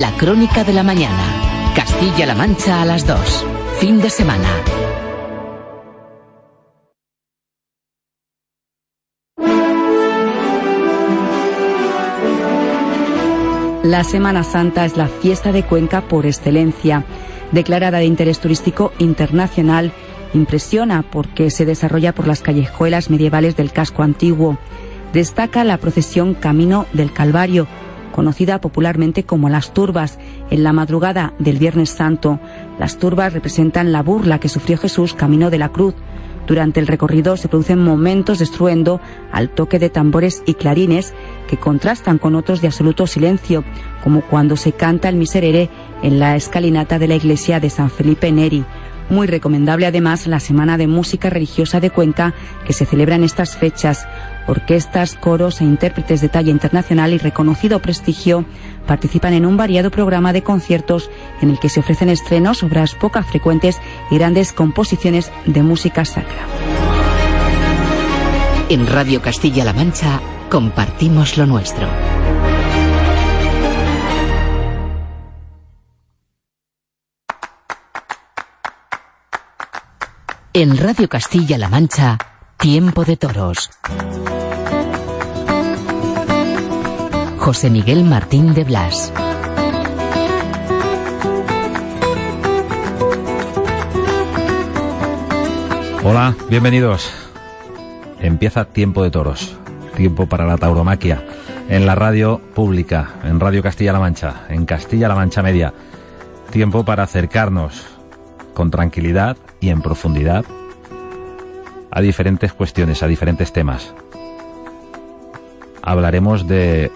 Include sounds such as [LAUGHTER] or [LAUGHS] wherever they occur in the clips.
La crónica de la mañana. Castilla-La Mancha a las 2. Fin de semana. La Semana Santa es la fiesta de Cuenca por excelencia. Declarada de interés turístico internacional, impresiona porque se desarrolla por las callejuelas medievales del casco antiguo. Destaca la procesión Camino del Calvario, conocida popularmente como las turbas. En la madrugada del Viernes Santo, las turbas representan la burla que sufrió Jesús camino de la cruz. Durante el recorrido se producen momentos de estruendo al toque de tambores y clarines que contrastan con otros de absoluto silencio, como cuando se canta el Miserere en la escalinata de la iglesia de San Felipe Neri. Muy recomendable además la Semana de Música Religiosa de Cuenca que se celebra en estas fechas. Orquestas, coros e intérpretes de talla internacional y reconocido prestigio participan en un variado programa de conciertos en el que se ofrecen estrenos, obras pocas frecuentes y grandes composiciones de música sacra. En Radio Castilla-La Mancha compartimos lo nuestro. En Radio Castilla-La Mancha, Tiempo de Toros. José Miguel Martín de Blas. Hola, bienvenidos. Empieza Tiempo de Toros, tiempo para la tauromaquia, en la radio pública, en Radio Castilla-La Mancha, en Castilla-La Mancha Media. Tiempo para acercarnos con tranquilidad y en profundidad a diferentes cuestiones, a diferentes temas. Hablaremos de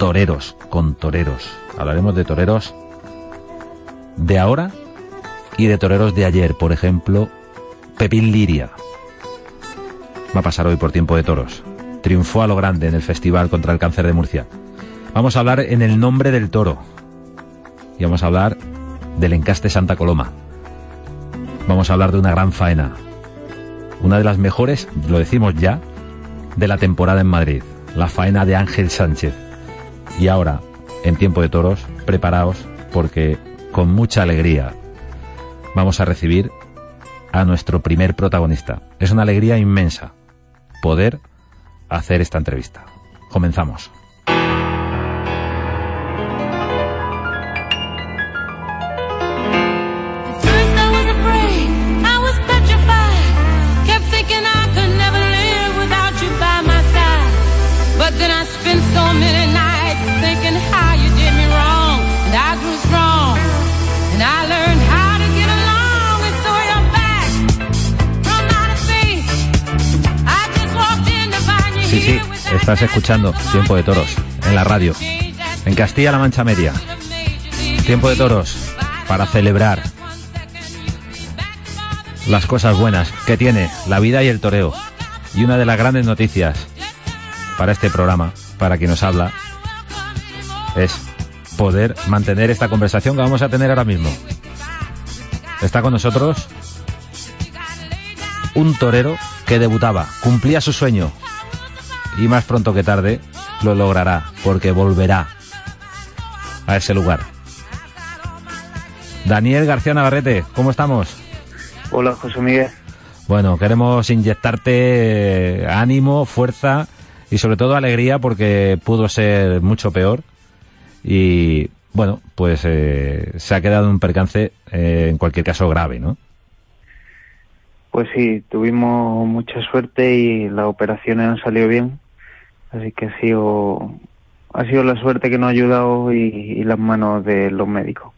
toreros, con toreros. Hablaremos de toreros de ahora y de toreros de ayer. Por ejemplo, Pepín Liria. Va a pasar hoy por tiempo de toros. Triunfó a lo grande en el Festival contra el Cáncer de Murcia. Vamos a hablar en el nombre del toro. Y vamos a hablar del encaste Santa Coloma. Vamos a hablar de una gran faena. Una de las mejores, lo decimos ya, de la temporada en Madrid. La faena de Ángel Sánchez. Y ahora, en tiempo de toros, preparaos porque con mucha alegría vamos a recibir a nuestro primer protagonista. Es una alegría inmensa poder hacer esta entrevista. Comenzamos. Estás escuchando Tiempo de Toros en la radio, en Castilla-La Mancha Media. Tiempo de Toros para celebrar las cosas buenas que tiene la vida y el toreo. Y una de las grandes noticias para este programa, para quien nos habla, es poder mantener esta conversación que vamos a tener ahora mismo. Está con nosotros un torero que debutaba, cumplía su sueño, y más pronto que tarde lo logrará, porque volverá a ese lugar. Daniel García Navarrete, ¿cómo estamos? Hola, José Miguel. Bueno, queremos inyectarte ánimo, fuerza y sobre todo alegría porque pudo ser mucho peor y bueno, pues eh, se ha quedado un percance eh, en cualquier caso grave, ¿no? Pues sí, tuvimos mucha suerte y las operaciones han salido bien Así que ha sido, ha sido la suerte que nos ha ayudado y, las manos de los médicos.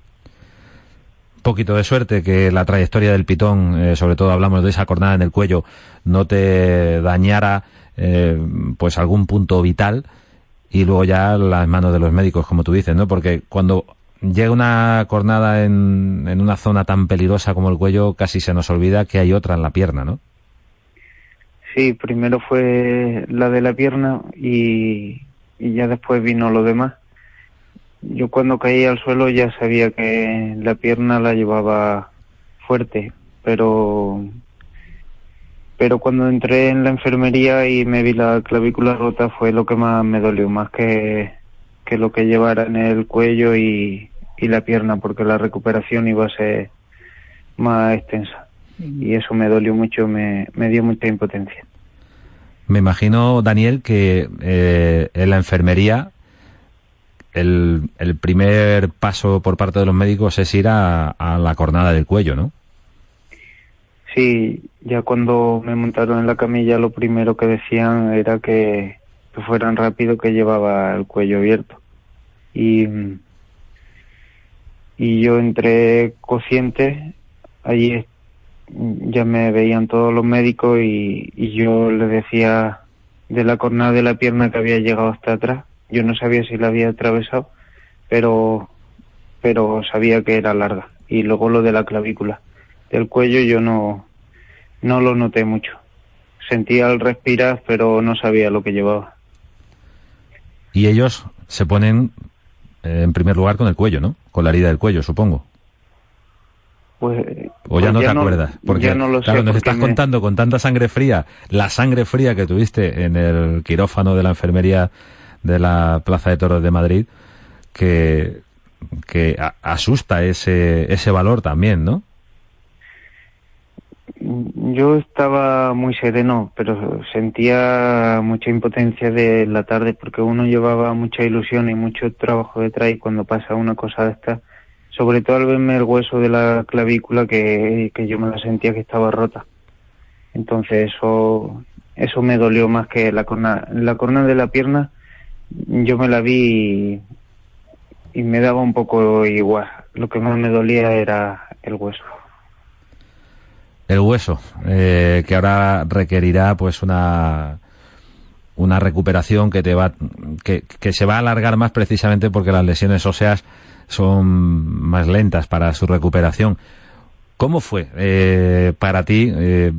Poquito de suerte que la trayectoria del pitón, eh, sobre todo hablamos de esa cornada en el cuello, no te dañara eh, pues algún punto vital y luego ya las manos de los médicos, como tú dices, ¿no? Porque cuando llega una cornada en, en una zona tan peligrosa como el cuello, casi se nos olvida que hay otra en la pierna, ¿no? Sí, primero fue la de la pierna y, ya después vino lo demás. Yo cuando caí al suelo ya sabía que la pierna la llevaba fuerte, pero pero cuando entré en la enfermería y me vi la clavícula rota fue lo que más me dolió, más que, que lo que llevara en el cuello y, y la pierna, porque la recuperación iba a ser más extensa. Y eso me dolió mucho, me, me dio mucha impotencia. Me imagino, Daniel, que eh, en la enfermería el, el, primer paso por parte de los médicos es ir a, a la cornada del cuello, ¿no? Sí, ya cuando me montaron en la camilla lo primero que decían era que, que fueran rápido que llevaba el cuello abierto. Y, y yo entré consciente, allí ya me veían todos los médicos y, yo les decía de la cornada de la pierna que había llegado hasta atrás. Yo no sabía si la había atravesado, pero, pero sabía que era larga. Y luego lo de la clavícula del cuello yo no, no lo noté mucho. Sentía el respirar, pero no sabía lo que llevaba. Y ellos se ponen eh, en primer lugar con el cuello, ¿no? Con la herida del cuello, supongo. Pues, o ya pues no ya te no- acuerdas. Porque, ya no lo sé, claro, nos estás me- contando con tanta sangre fría, la sangre fría que tuviste en el quirófano de la enfermería de la Plaza de Toros de Madrid, que, que a- asusta ese, ese valor también, ¿no? Yo estaba muy sereno, pero sentía mucha impotencia de la tarde porque uno llevaba mucha ilusión y mucho trabajo detrás y cuando pasa una cosa de esta, sobre todo al verme el hueso de la clavícula que, que yo me la sentía que estaba rota. Entonces eso, eso me dolió más que la corna, la corna de la pierna, yo me la vi y, y me daba un poco igual. Lo que más me dolía era el hueso. El hueso, eh, que ahora requerirá pues una una recuperación que te va que, que se va a alargar más precisamente porque las lesiones óseas son más lentas para su recuperación. ¿Cómo fue eh, para ti eh,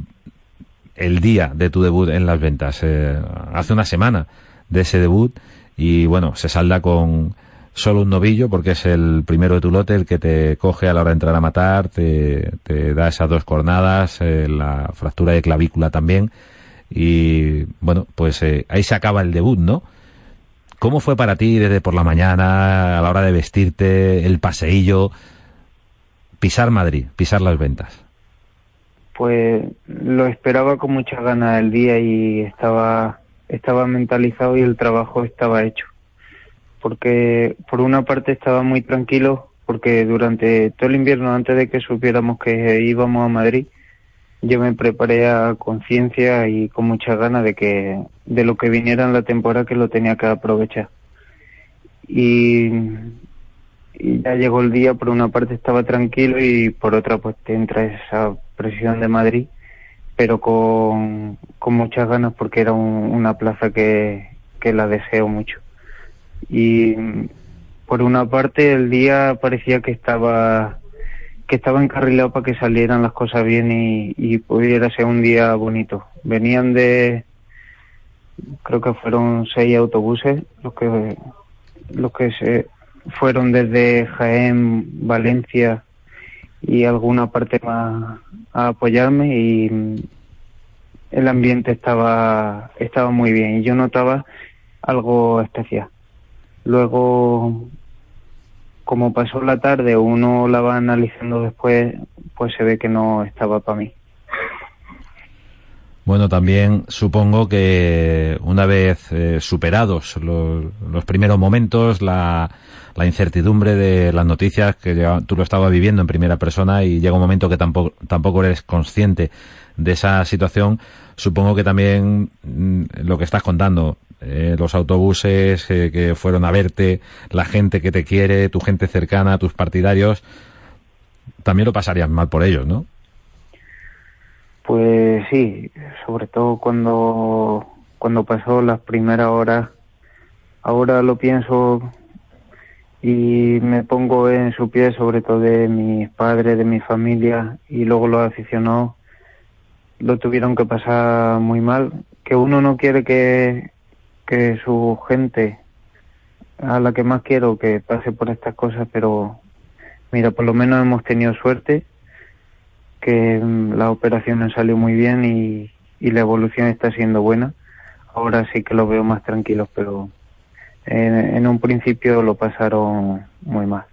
el día de tu debut en las ventas? Eh, hace una semana de ese debut y bueno, se salda con solo un novillo porque es el primero de tu lote el que te coge a la hora de entrar a matar, te, te da esas dos cornadas, eh, la fractura de clavícula también y bueno, pues eh, ahí se acaba el debut, ¿no? ¿Cómo fue para ti desde por la mañana, a la hora de vestirte, el paseillo, pisar Madrid, pisar las ventas? Pues lo esperaba con muchas ganas el día y estaba estaba mentalizado y el trabajo estaba hecho. Porque por una parte estaba muy tranquilo porque durante todo el invierno antes de que supiéramos que íbamos a Madrid yo me preparé a conciencia y con muchas ganas de que de lo que viniera en la temporada que lo tenía que aprovechar. Y y ya llegó el día, por una parte estaba tranquilo y por otra pues te entra esa presión de Madrid, pero con, con muchas ganas porque era un- una plaza que, que la deseo mucho. Y por una parte el día parecía que estaba que estaba encarrilado para que salieran las cosas bien y, pudiera ser un día bonito. Venían de, creo que fueron seis autobuses los que los que se fueron desde Jaén, Valencia y alguna parte más a apoyarme y el ambiente estaba estaba muy bien y yo notaba algo especial. Luego como pasó la tarde, uno la va analizando después, pues se ve que no estaba para mí. Bueno, también supongo que una vez eh, superados los, primeros momentos, la, la incertidumbre de las noticias, que ya tú lo estabas viviendo en primera persona y llega un momento que tampoco, tampoco eres consciente de esa situación, supongo que también mm, lo que estás contando, eh, los autobuses eh, que fueron a verte, la gente que te quiere, tu gente cercana, tus partidarios, también lo pasarías mal por ellos, ¿no? Pues sí, sobre todo cuando, cuando pasó las primeras horas, ahora lo pienso y me pongo en su pie, sobre todo de mis padres, de mi familia y luego los aficionados lo tuvieron que pasar muy mal, que uno no quiere que, que su gente, a la que más quiero, que pase por estas cosas, pero mira, por lo menos hemos tenido suerte, que mm, la operación salió muy bien y, y la evolución está siendo buena. Ahora sí que lo veo más tranquilos, pero en, un principio lo pasaron muy mal.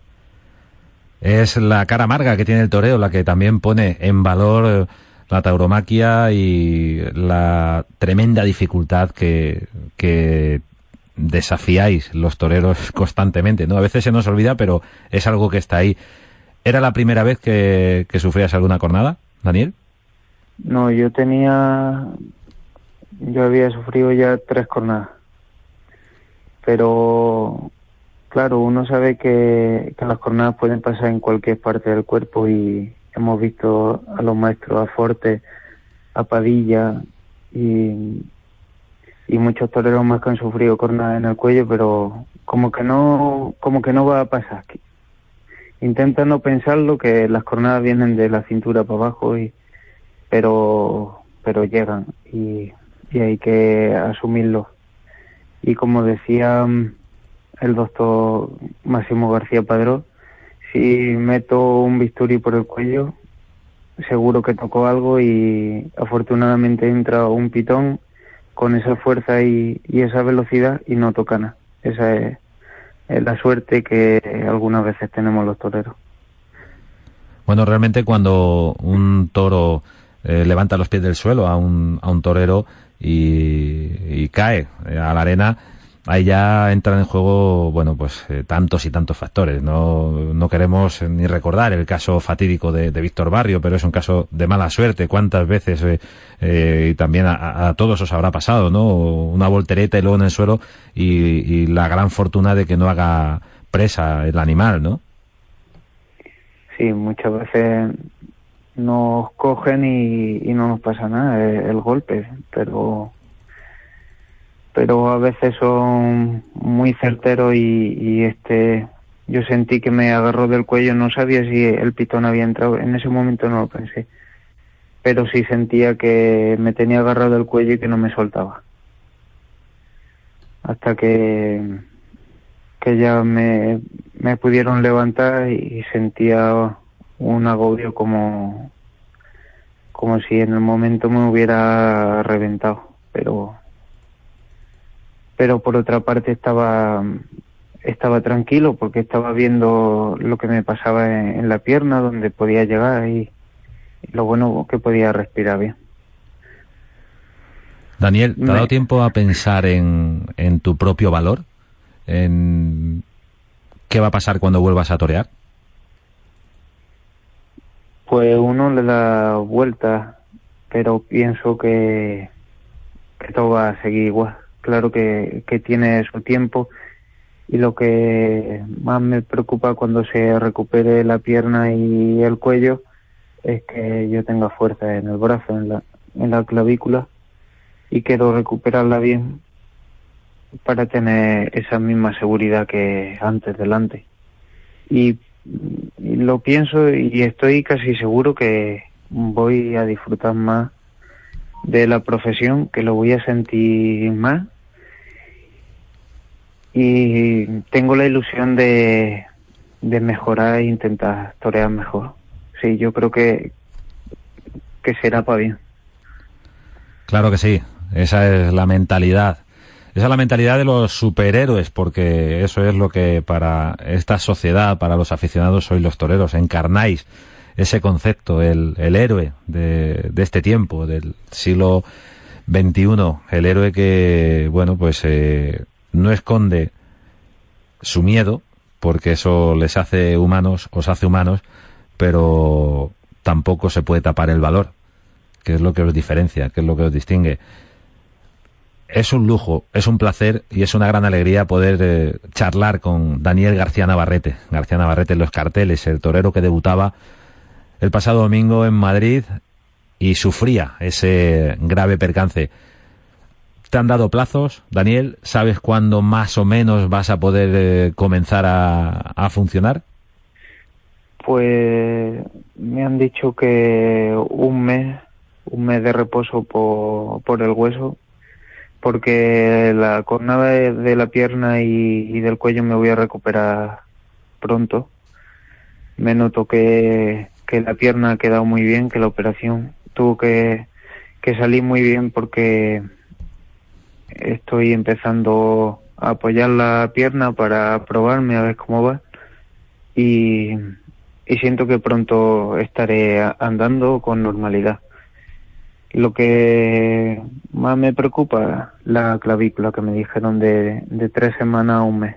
Es la cara amarga que tiene el toreo la que también pone en valor la tauromaquia y la tremenda dificultad que, que desafiáis los toreros [LAUGHS] constantemente, ¿no? A veces se nos olvida, pero es algo que está ahí. ¿Era la primera vez que, que sufrías alguna cornada, Daniel? No, yo tenía, yo había sufrido ya tres cornadas pero claro, uno sabe que, las jornadas pueden pasar en cualquier parte del cuerpo y hemos visto a los maestros, a Forte, a Padilla y, muchos toreros más que han sufrido cornadas en el cuello, pero como que no, como que no va a pasar. Intenta no pensarlo, que las cornadas vienen de la cintura para abajo, y, pero, pero llegan y, y hay que asumirlo y como decía mm, el doctor Máximo García Padrón, si meto un bisturí por el cuello, seguro que tocó algo y afortunadamente entra un pitón con esa fuerza y, esa velocidad y no toca nada. Esa es, la suerte que algunas veces tenemos los toreros. Bueno, realmente cuando un toro eh, levanta los pies del suelo a un, a un torero, y, cae a la arena, ahí ya entran en juego, bueno, pues eh, tantos y tantos factores. No, no queremos ni recordar el caso fatídico de, Víctor Barrio, pero es un caso de mala suerte. ¿Cuántas veces, eh, eh, y también a, todos os habrá pasado, ¿no? Una voltereta y luego en el suelo y, la gran fortuna de que no haga presa el animal, ¿no? Sí, muchas veces nos cogen y, no nos pasa nada el, golpe, pero pero a veces son muy certeros y, este yo sentí que me agarró del cuello, no sabía si el pitón había entrado, en ese momento no lo pensé, pero sí sentía que me tenía agarrado del cuello y que no me soltaba. Hasta que, que ya me, me pudieron levantar y sentía un agobio como, como si en el momento me hubiera reventado, pero pero por otra parte estaba estaba tranquilo porque estaba viendo lo que me pasaba en, la pierna donde podía llegar y, lo bueno que podía respirar bien. Daniel, ¿te ha dado tiempo a pensar en, en tu propio valor? ¿En qué va a pasar cuando vuelvas a torear? Pues uno le da vuelta, pero pienso que, que todo va a seguir igual. Claro que, tiene su tiempo y lo que más me preocupa cuando se recupere la pierna y el cuello es que yo tenga fuerza en el brazo, en la, en la clavícula y quiero recuperarla bien para tener esa misma seguridad que antes delante. Y lo pienso y estoy casi seguro que voy a disfrutar más de la profesión, que lo voy a sentir más y tengo la ilusión de, de mejorar e intentar torear mejor. Sí, yo creo que, que será para bien. Claro que sí, esa es la mentalidad esa es la mentalidad de los superhéroes, porque eso es lo que para esta sociedad, para los aficionados, sois los toreros, encarnáis ese concepto, el, el héroe de, de, este tiempo, del siglo XXI, el héroe que, bueno, pues eh, no esconde su miedo, porque eso les hace humanos, os hace humanos, pero tampoco se puede tapar el valor, que es lo que os diferencia, que es lo que os distingue es un lujo, es un placer y es una gran alegría poder eh, charlar con Daniel García Navarrete. García Navarrete en los carteles, el torero que debutaba el pasado domingo en Madrid y sufría ese grave percance. ¿Te han dado plazos, Daniel? ¿Sabes cuándo más o menos vas a poder eh, comenzar a, funcionar? Pues me han dicho que un mes, un mes de reposo por, el hueso, porque la cornada de, la pierna y, y del cuello me voy a recuperar pronto. Me noto que, que la pierna ha quedado muy bien, que la operación tuvo que, que salir muy bien porque estoy empezando a apoyar la pierna para probarme a ver cómo va y, siento que pronto estaré andando con normalidad. Lo que más me preocupa la clavícula que me dijeron de, de tres semanas a un mes.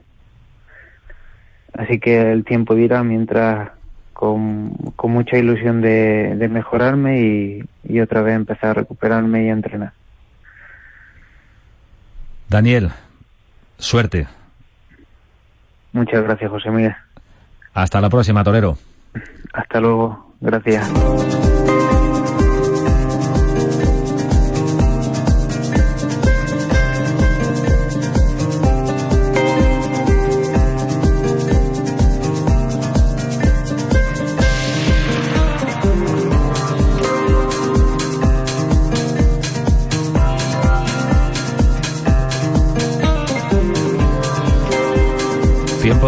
Así que el tiempo dirá mientras con, mucha ilusión de, de mejorarme y, y otra vez empezar a recuperarme y a entrenar. Daniel, suerte. Muchas gracias, José Miguel. Hasta la próxima, Torero. Hasta luego. Gracias.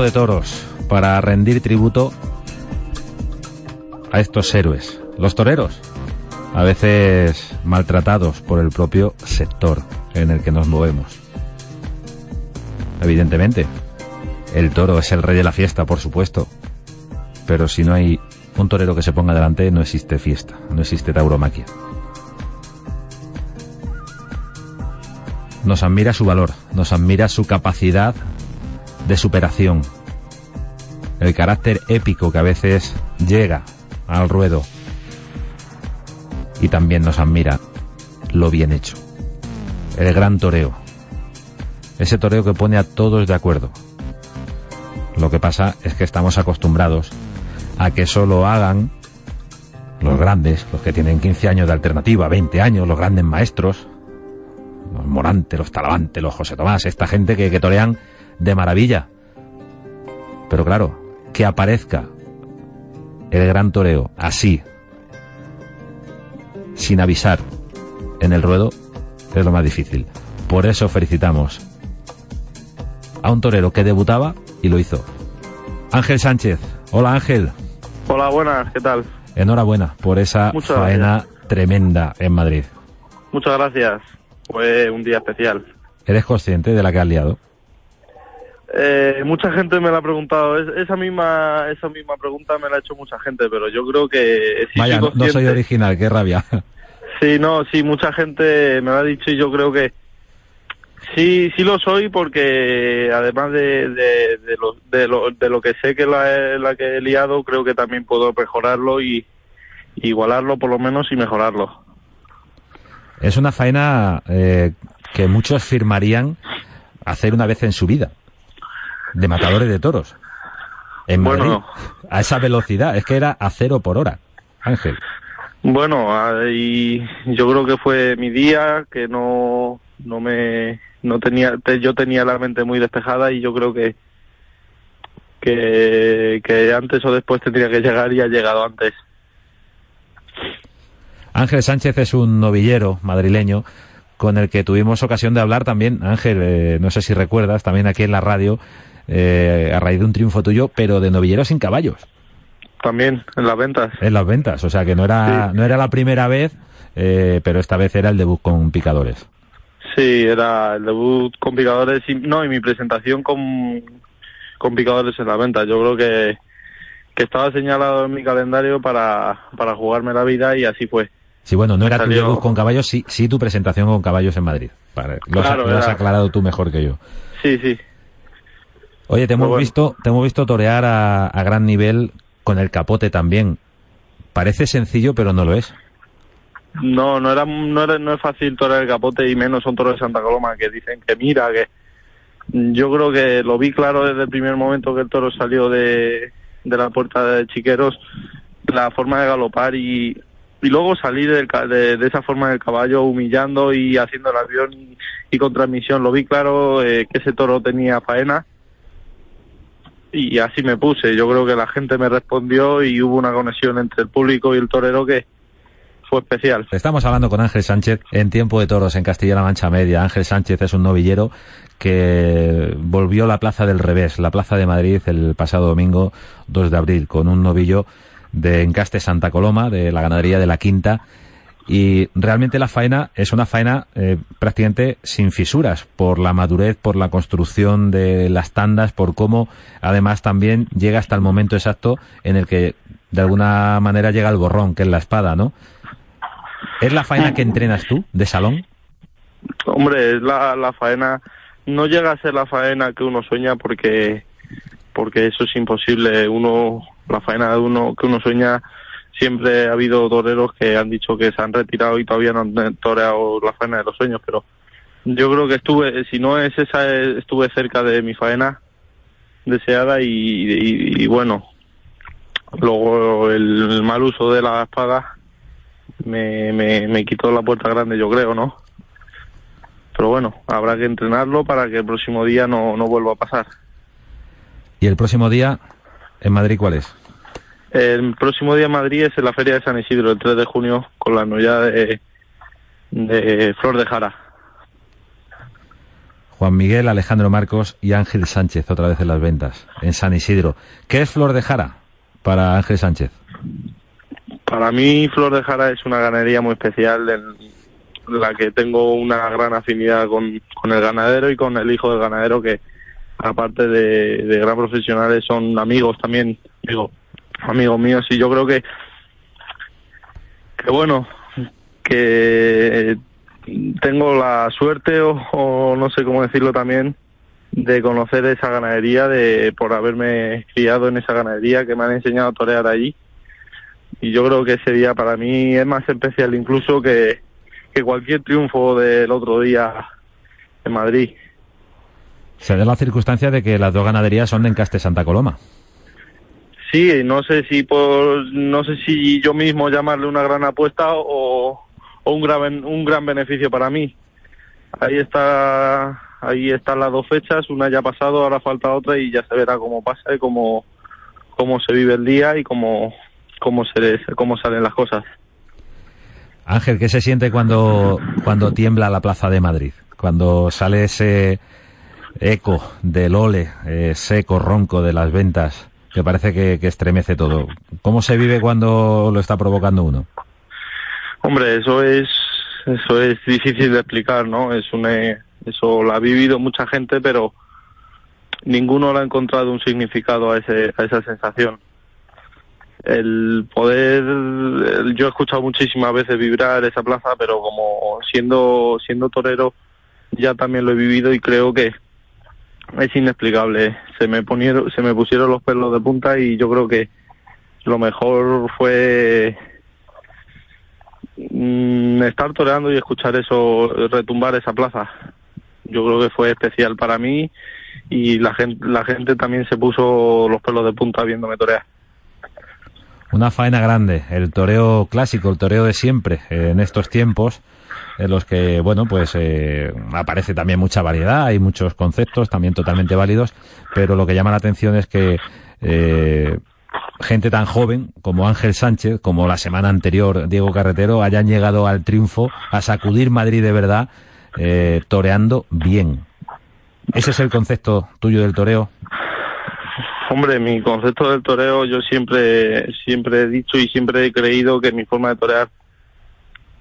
De toros para rendir tributo a estos héroes, los toreros, a veces maltratados por el propio sector en el que nos movemos. Evidentemente, el toro es el rey de la fiesta, por supuesto, pero si no hay un torero que se ponga delante, no existe fiesta, no existe tauromaquia. Nos admira su valor, nos admira su capacidad de superación, el carácter épico que a veces llega al ruedo y también nos admira lo bien hecho, el gran toreo, ese toreo que pone a todos de acuerdo. Lo que pasa es que estamos acostumbrados a que solo hagan los grandes, los que tienen 15 años de alternativa, 20 años, los grandes maestros, los Morante, los Talavante, los José Tomás, esta gente que, que torean de maravilla. Pero claro, que aparezca el gran toreo así, sin avisar en el ruedo, es lo más difícil. Por eso felicitamos a un torero que debutaba y lo hizo. Ángel Sánchez. Hola Ángel. Hola, buenas, ¿qué tal? Enhorabuena por esa Muchas faena tremenda en Madrid. Muchas gracias. Fue un día especial. ¿Eres consciente de la que has liado? Eh, mucha gente me la ha preguntado, es- esa misma esa misma pregunta me la ha hecho mucha gente, pero yo creo que sí Vaya, no, soy original, qué rabia. Sí, no, sí, mucha gente me lo ha dicho y yo creo que sí, sí lo soy porque además de, de, de, lo, de, lo, de lo que sé que la, la que he liado, creo que también puedo mejorarlo y igualarlo por lo menos y mejorarlo. Es una faena eh, que muchos firmarían hacer una vez en su vida. De matadores de toros. En Madrid. Bueno. A esa velocidad. Es que era a cero por hora. Ángel. Bueno, ahí yo creo que fue mi día, que no, no me, no tenía, te- yo tenía la mente muy despejada y yo creo que, que, que antes o después tendría que llegar y ha llegado antes. Ángel Sánchez es un novillero madrileño con el que tuvimos ocasión de hablar también, Ángel, eh, no sé si recuerdas, también aquí en la radio, eh, a raíz de un triunfo tuyo, pero de novillero sin caballos, También en las ventas. en las ventas. O sea que no era, Sí. no era la primera vez, eh, pero esta vez era el debut con picadores. Sí, era el debut con picadores y, no, y mi presentación con, con picadores en la venta. Yo creo que, que estaba señalado en mi calendario para, para jugarme la vida y así fue. Sí, bueno, no era tu debut con caballos, sí, sí tu presentación con caballos en Madrid. Vale, lo, has- Claro, lo has aclarado tú mejor que yo. Sí, sí. Oye, te hemos bueno. visto, te hemos visto torear a, a gran nivel con el capote también. Parece sencillo, pero no lo es. No, no era, no era, no es fácil torear el capote y menos son toros de Santa Coloma que dicen que mira, que yo creo que lo vi claro desde el primer momento que el toro salió de, de la puerta de Chiqueros, la forma de galopar y, y luego salir de, esa forma del caballo humillando y haciendo el avión y, con transmisión lo vi claro eh, que ese toro tenía faena y así me puse yo creo que la gente me respondió y hubo una conexión entre el público y el torero que fue especial. Estamos hablando con Ángel Sánchez en tiempo de toros en Castilla-La Mancha Media. Ángel Sánchez es un novillero que volvió a la Plaza del Revés, la Plaza de Madrid, el pasado domingo 2 de abril, con un novillo de Encaste Santa Coloma, de la ganadería de la Quinta. Y realmente la faena es una faena eh, prácticamente sin fisuras, por la madurez, por la construcción de las tandas, por cómo además también llega hasta el momento exacto en el que de alguna manera llega el borrón, que es la espada, ¿no? ¿Es la faena que entrenas tú, de salón? Hombre, es la, la faena, no llega a ser la faena que uno sueña porque, porque eso es imposible. Uno, la faena de uno que uno sueña, siempre ha habido toreros que han dicho que se han retirado y todavía no han toreado la faena de los sueños, pero yo creo que estuve, si no es esa, estuve cerca de mi faena deseada y, bueno, luego el mal uso de la espada me, me, me quitó la puerta grande, yo creo, ¿no? Pero bueno, habrá que entrenarlo para que el próximo día no, no vuelva a pasar. ¿Y el próximo día en Madrid cuál es? El próximo día en Madrid es en la Feria de San Isidro, el 3 de junio, con la novedad de, de Flor de Jara. Juan Miguel, Alejandro Marcos y Ángel Sánchez, otra vez en las ventas, en San Isidro. ¿Qué es Flor de Jara para Ángel Sánchez? Para mí Flor de Jara es una ganadería muy especial en la que tengo una gran afinidad con, el ganadero y con el hijo del ganadero que aparte de, gran profesionales son amigos también, digo, amigos míos y yo creo que que bueno, que tengo la suerte o, no sé cómo decirlo también de conocer esa ganadería, de por haberme criado en esa ganadería, que me han enseñado a torear allí y yo creo que ese día para mí es más especial incluso que, cualquier triunfo del otro día en Madrid. Se da la circunstancia de que las dos ganaderías son de Encaste Santa Coloma. Sí, no sé si por, no sé si yo mismo llamarle una gran apuesta o, un gran un gran beneficio para mí. Ahí está ahí están las dos fechas, una ya ha pasado, ahora falta otra y ya se verá cómo pasa y cómo, cómo se vive el día y cómo, cómo, se, cómo salen las cosas. Ángel, ¿qué se siente cuando, cuando tiembla la Plaza de Madrid? Cuando sale ese eco del ole, ese eco ronco de las ventas que parece que, estremece todo. ¿Cómo se vive cuando lo está provocando uno? Hombre, eso es eso es difícil de explicar, ¿no? Es un eso lo ha vivido mucha gente, pero ninguno le ha encontrado un significado a ese a esa sensación el poder yo he escuchado muchísimas veces vibrar esa plaza pero como siendo siendo torero ya también lo he vivido y creo que es inexplicable. Se me ponieron se me pusieron los pelos de punta y yo creo que lo mejor fue mm, estar toreando y escuchar eso retumbar esa plaza. Yo creo que fue especial para mí y la gente la gente también se puso los pelos de punta viéndome torear. Una faena grande, el toreo clásico, el toreo de siempre en estos tiempos en los que, bueno, pues eh, aparece también mucha variedad, hay muchos conceptos también totalmente válidos, pero lo que llama la atención es que eh, gente tan joven como Ángel Sánchez, como la semana anterior Diego Carretero, hayan llegado al triunfo, a sacudir Madrid de verdad, eh, toreando bien. ¿Ese es el concepto tuyo del toreo? Hombre, mi concepto del toreo, yo siempre, siempre he dicho y siempre he creído que mi forma de torear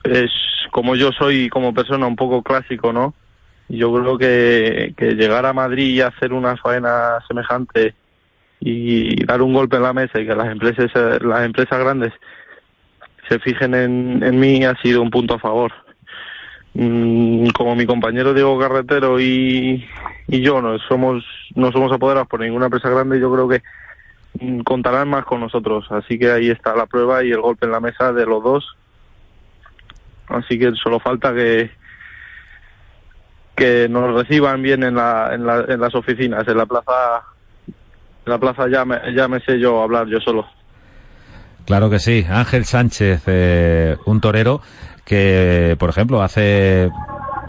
es como yo soy como persona un poco clásico, ¿no? Yo creo que, que llegar a Madrid y hacer una faena semejante y dar un golpe en la mesa y que las empresas, las empresas grandes se fijen en, en mí ha sido un punto a favor. Mm, como mi compañero Diego Carretero y, y yo no somos no somos apoderados por ninguna empresa grande, yo creo que mm, contarán más con nosotros. Así que ahí está la prueba y el golpe en la mesa de los dos. Así que solo falta que que nos reciban bien en, la, en, la, en las oficinas, en la plaza, en la plaza ya me, ya me sé yo hablar yo solo. Claro que sí. Ángel Sánchez, eh, un torero que, por ejemplo, hace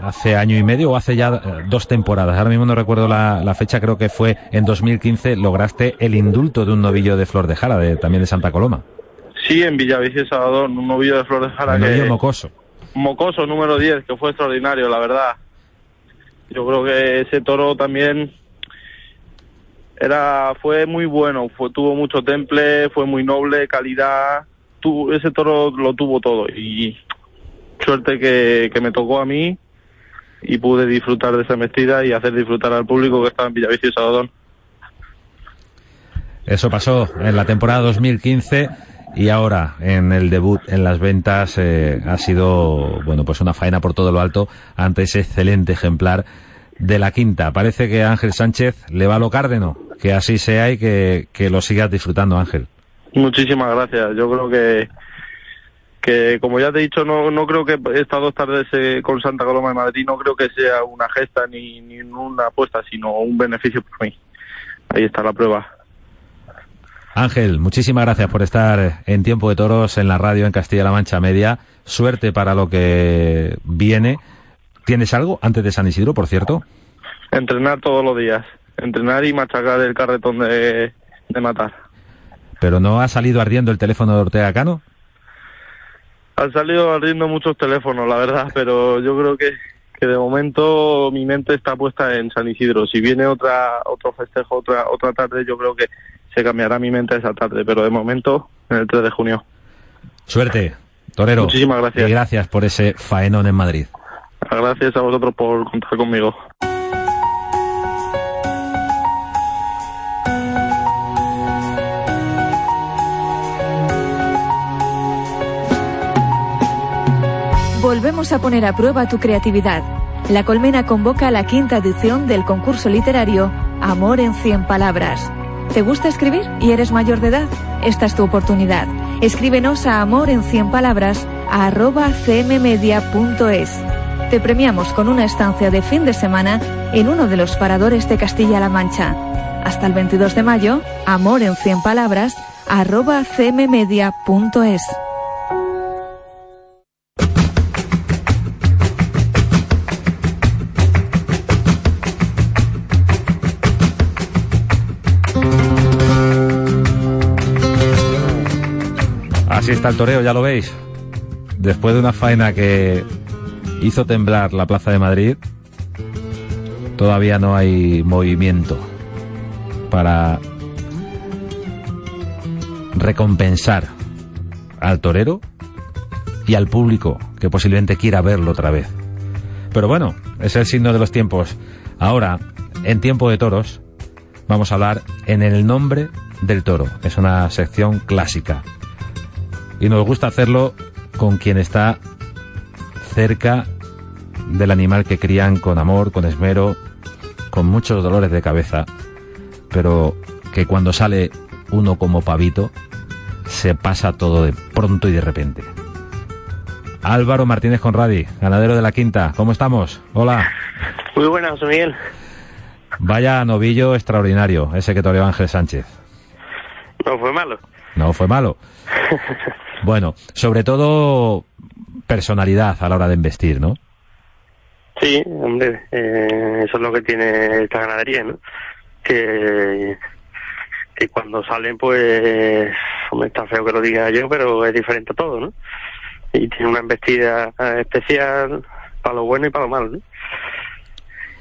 hace año y medio o hace ya dos temporadas, ahora mismo no recuerdo la, fecha, creo que fue en 2015, lograste el indulto de un novillo de Flor de Jara, de, también de Santa Coloma. Sí, en Villaviciosa Salvador, un novillo de Flor de Jara. Un novillo mocoso. Mocoso, número 10, que fue extraordinario, la verdad. Yo creo que ese toro también era fue muy bueno, fue, tuvo mucho temple, fue muy noble, calidad, tu, ese toro lo tuvo todo y suerte que, me tocó a mí y pude disfrutar de esa embestida y hacer disfrutar al público que estaba en Villavicio y Salvador. Eso pasó en la temporada 2015 y ahora en el debut en las ventas eh, ha sido bueno pues una faena por todo lo alto ante ese excelente ejemplar de la quinta. Parece que Ángel Sánchez le va a lo cárdeno, que así sea y que, que lo sigas disfrutando Ángel. Muchísimas gracias. Yo creo que que como ya te he dicho, no, no creo que estas dos tardes eh, con Santa Coloma de Madrid, no creo que sea una gesta ni, ni una apuesta, sino un beneficio para mí. Ahí está la prueba. Ángel, muchísimas gracias por estar en Tiempo de Toros en la radio en Castilla-La Mancha Media. Suerte para lo que viene. ¿Tienes algo antes de San Isidro, por cierto? Entrenar todos los días. Entrenar y machacar el carretón de, de matar. ¿Pero no ha salido ardiendo el teléfono de Ortega Cano? Han salido ardiendo muchos teléfonos, la verdad, pero yo creo que, que de momento mi mente está puesta en San Isidro. Si viene otra otro festejo, otra otra tarde, yo creo que se cambiará mi mente esa tarde, pero de momento en el 3 de junio. Suerte, Torero. Muchísimas gracias. Y gracias por ese faenón en Madrid. Gracias a vosotros por contar conmigo. Volvemos a poner a prueba tu creatividad. La Colmena convoca a la quinta edición del concurso literario Amor en 100 Palabras. ¿Te gusta escribir y eres mayor de edad? Esta es tu oportunidad. Escríbenos a amor en 100 palabras arroba cmmedia.es. Te premiamos con una estancia de fin de semana en uno de los paradores de Castilla-La Mancha. Hasta el 22 de mayo, amor en 100 palabras arroba cmmedia.es. Así está el toreo, ya lo veis. Después de una faena que hizo temblar la Plaza de Madrid, todavía no hay movimiento para recompensar al torero y al público que posiblemente quiera verlo otra vez. Pero bueno, es el signo de los tiempos. Ahora, en tiempo de toros, vamos a hablar en el nombre del toro. Es una sección clásica y nos gusta hacerlo con quien está cerca del animal que crían con amor, con esmero, con muchos dolores de cabeza, pero que cuando sale uno como pavito, se pasa todo de pronto y de repente. Álvaro Martínez Conradi, ganadero de la quinta, ¿cómo estamos? Hola. Muy buenas, Miguel. Vaya novillo extraordinario, ese que toreó Ángel Sánchez. No fue malo. No fue malo. [LAUGHS] Bueno, sobre todo personalidad a la hora de investir, ¿no? Sí, hombre, eh, eso es lo que tiene esta ganadería, ¿no? Que, que cuando salen, pues, hombre, está feo que lo diga yo, pero es diferente a todo, ¿no? Y tiene una embestida especial para lo bueno y para lo malo, ¿no?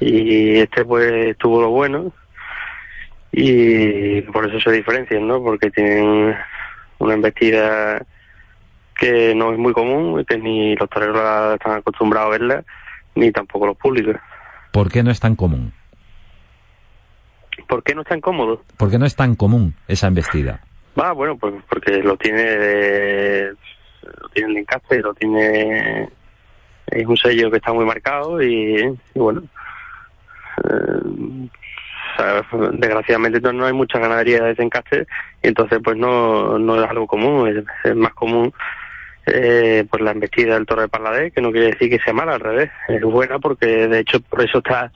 Y este, pues, tuvo lo bueno y por eso se diferencian, ¿no? Porque tienen una embestida que no es muy común, que ni los toreros están acostumbrados a verla, ni tampoco los públicos. ¿Por qué no es tan común? ¿Por qué no es tan cómodo? ¿Por qué no es tan común esa embestida? Ah, bueno, pues porque lo tiene de, lo tiene en encaste, lo tiene es un sello que está muy marcado y, bueno eh, desgraciadamente no hay mucha ganadería de ese encaste y entonces pues no, no es algo común, es más común eh, pues la embestida del toro de Parladé, que no quiere decir que sea mala, al revés, es buena porque de hecho por eso está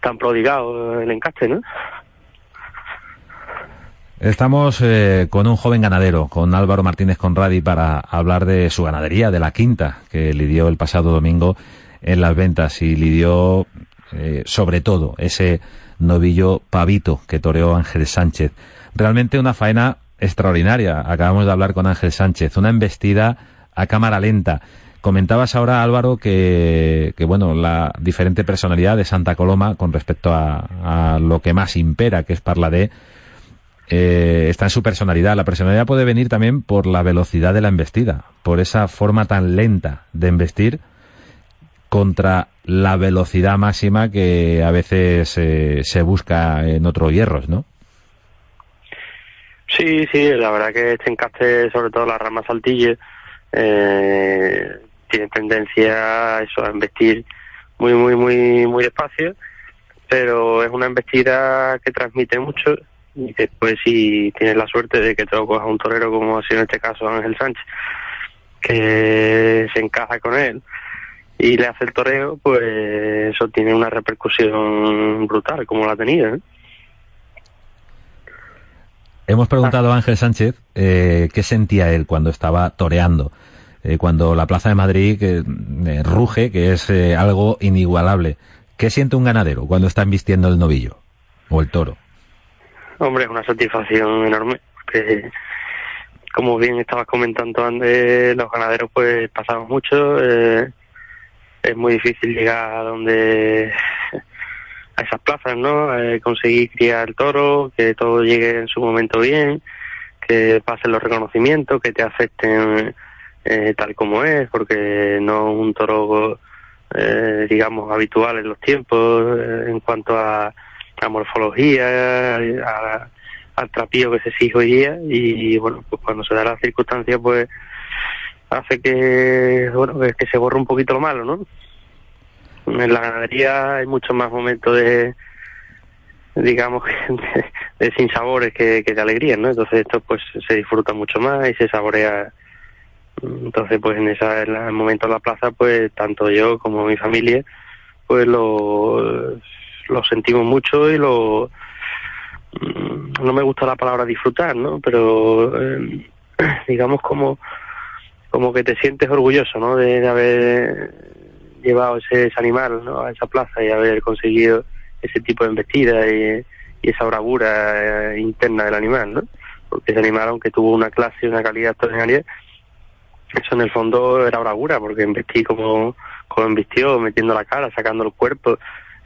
tan prodigado el encaste, ¿no? Estamos eh, con un joven ganadero, con Álvaro Martínez Conradi, para hablar de su ganadería, de la quinta, que lidió el pasado domingo en las ventas y lidió eh, sobre todo ese novillo pavito que toreó Ángel Sánchez. Realmente una faena extraordinaria. Acabamos de hablar con Ángel Sánchez, una embestida a cámara lenta. Comentabas ahora, Álvaro, que, que, bueno, la diferente personalidad de Santa Coloma con respecto a, lo que más impera, que es Parladé, eh, está en su personalidad. La personalidad puede venir también por la velocidad de la embestida, por esa forma tan lenta de embestir contra la velocidad máxima que a veces eh, se busca en otros hierros, ¿no? Sí, sí, la verdad que este encaste, sobre todo la rama saltille, eh, tiene tendencia a eso, a embestir muy, muy, muy, muy despacio, pero es una embestida que transmite mucho y después si tienes la suerte de que te lo un torero como ha sido en este caso Ángel Sánchez, que se encaja con él y le hace el toreo, pues eso tiene una repercusión brutal, como la tenía. ¿eh? Hemos preguntado a Ángel Sánchez eh, qué sentía él cuando estaba toreando, eh, cuando la Plaza de Madrid eh, ruge, que es eh, algo inigualable. ¿Qué siente un ganadero cuando está embistiendo el novillo o el toro? Hombre, es una satisfacción enorme, porque como bien estabas comentando antes, los ganaderos pues pasamos mucho, eh, es muy difícil llegar a donde a esas plazas, ¿no? Eh, conseguir criar el toro, que todo llegue en su momento bien, que pasen los reconocimientos, que te afecten eh, tal como es, porque no un toro, eh, digamos, habitual en los tiempos eh, en cuanto a, a morfología, a, al trapío que se exige hoy día y, bueno, pues cuando se da la circunstancia, pues hace que, bueno, que, se borre un poquito lo malo, ¿no? en la ganadería hay muchos más momentos de digamos [LAUGHS] de, de sinsabores que, que de alegría no entonces esto pues se disfruta mucho más y se saborea. Entonces pues en esa en el momento de la plaza pues tanto yo como mi familia pues lo lo sentimos mucho y lo no me gusta la palabra disfrutar no pero eh, [CLEARS THROAT] digamos como como que te sientes orgulloso no de, haber llevado ese, animal ¿no? a esa plaza y haber conseguido ese tipo de embestida y, y esa bravura eh, interna del animal, ¿no? Porque ese animal, aunque tuvo una clase y una calidad extraordinaria, eso en el fondo era bravura, porque embestí como, como embistió, metiendo la cara, sacando el cuerpo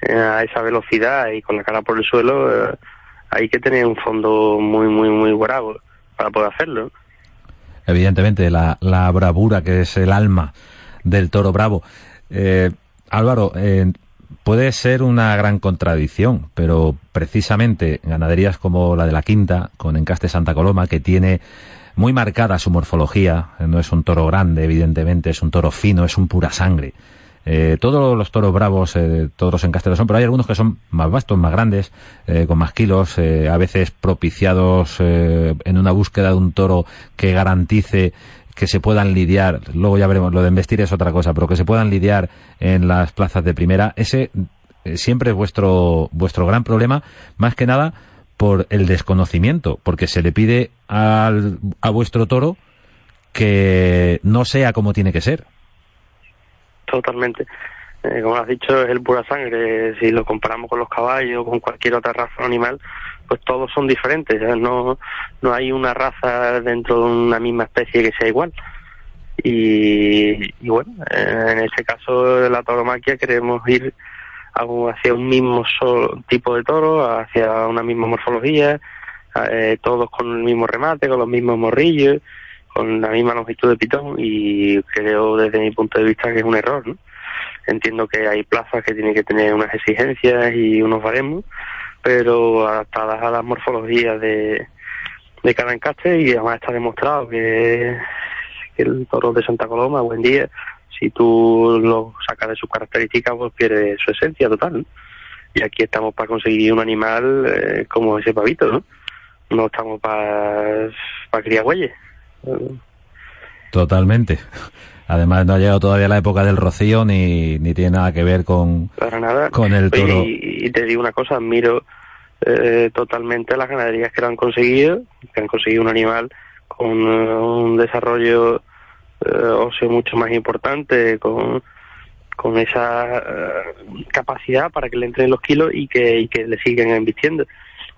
eh, a esa velocidad y con la cara por el suelo, eh, hay que tener un fondo muy, muy, muy bravo para poder hacerlo. Evidentemente, la, la bravura que es el alma del toro bravo. Eh, Álvaro, eh, puede ser una gran contradicción, pero precisamente ganaderías como la de la Quinta, con Encaste Santa Coloma, que tiene muy marcada su morfología, no es un toro grande, evidentemente, es un toro fino, es un pura sangre. Eh, todos los toros bravos, eh, todos los encastes son, pero hay algunos que son más vastos, más grandes, eh, con más kilos, eh, a veces propiciados eh, en una búsqueda de un toro que garantice que se puedan lidiar, luego ya veremos, lo de investir es otra cosa, pero que se puedan lidiar en las plazas de primera, ese siempre es vuestro, vuestro gran problema, más que nada por el desconocimiento, porque se le pide al, a vuestro toro que no sea como tiene que ser. Totalmente. Eh, como has dicho, es el pura sangre. Si lo comparamos con los caballos con cualquier otra raza animal, pues todos son diferentes. No, no hay una raza dentro de una misma especie que sea igual. Y, y bueno, eh, en este caso de la tauromaquia queremos ir hacia un mismo tipo de toro, hacia una misma morfología, eh, todos con el mismo remate, con los mismos morrillos, con la misma longitud de pitón y creo desde mi punto de vista que es un error. Entiendo que hay plazas que tienen que tener unas exigencias y unos baremos, pero adaptadas a las morfologías de, de cada encaste y además está demostrado que, el toro de Santa Coloma, buen día, si tú lo sacas de sus características, pues pierde su esencia total. ¿no? Y aquí estamos para conseguir un animal eh, como ese pavito, ¿no? No estamos para para criar güeyes. Eh, Totalmente. Además, no ha llegado todavía la época del rocío ni, ni tiene nada que ver con, para nada. con el Oye, toro. Y, y te digo una cosa, admiro eh, totalmente las ganaderías que lo han conseguido, que han conseguido un animal con eh, un desarrollo eh, óseo mucho más importante, con, con esa capacidad para que le entren los kilos y que, y que le sigan invistiendo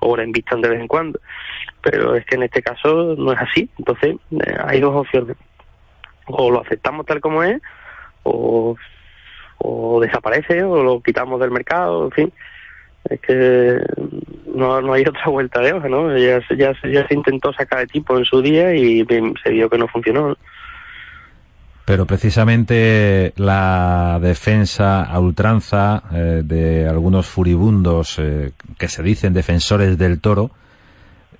o la invistan de vez en cuando. Pero es que en este caso no es así. Entonces hay dos opciones. O lo aceptamos tal como es, o, o desaparece, o lo quitamos del mercado, en fin es que no, no hay [LAUGHS] otra vuelta de hoja, ¿no? Ya, ya, ya se intentó sacar de tipo en su día y se vio que no funcionó. Pero precisamente la defensa a ultranza eh, de algunos furibundos eh, que se dicen defensores del toro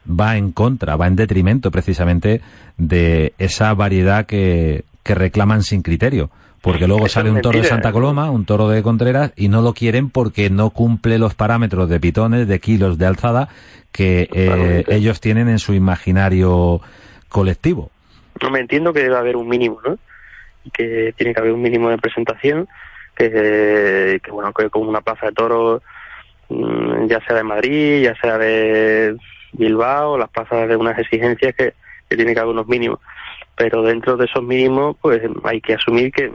va en contra, va en detrimento precisamente de esa variedad que, que reclaman sin criterio porque luego sale un toro de Santa Coloma, un toro de Contreras, y no lo quieren porque no cumple los parámetros de pitones, de kilos de alzada que eh, ellos tienen en su imaginario colectivo. No me entiendo que debe haber un mínimo, ¿no? Que tiene que haber un mínimo de presentación, que, que bueno, que como una plaza de toros, mm, ya sea de Madrid, ya sea de Bilbao, las plazas de unas exigencias que, que tiene que haber unos mínimos. Pero dentro de esos mínimos, pues hay que asumir que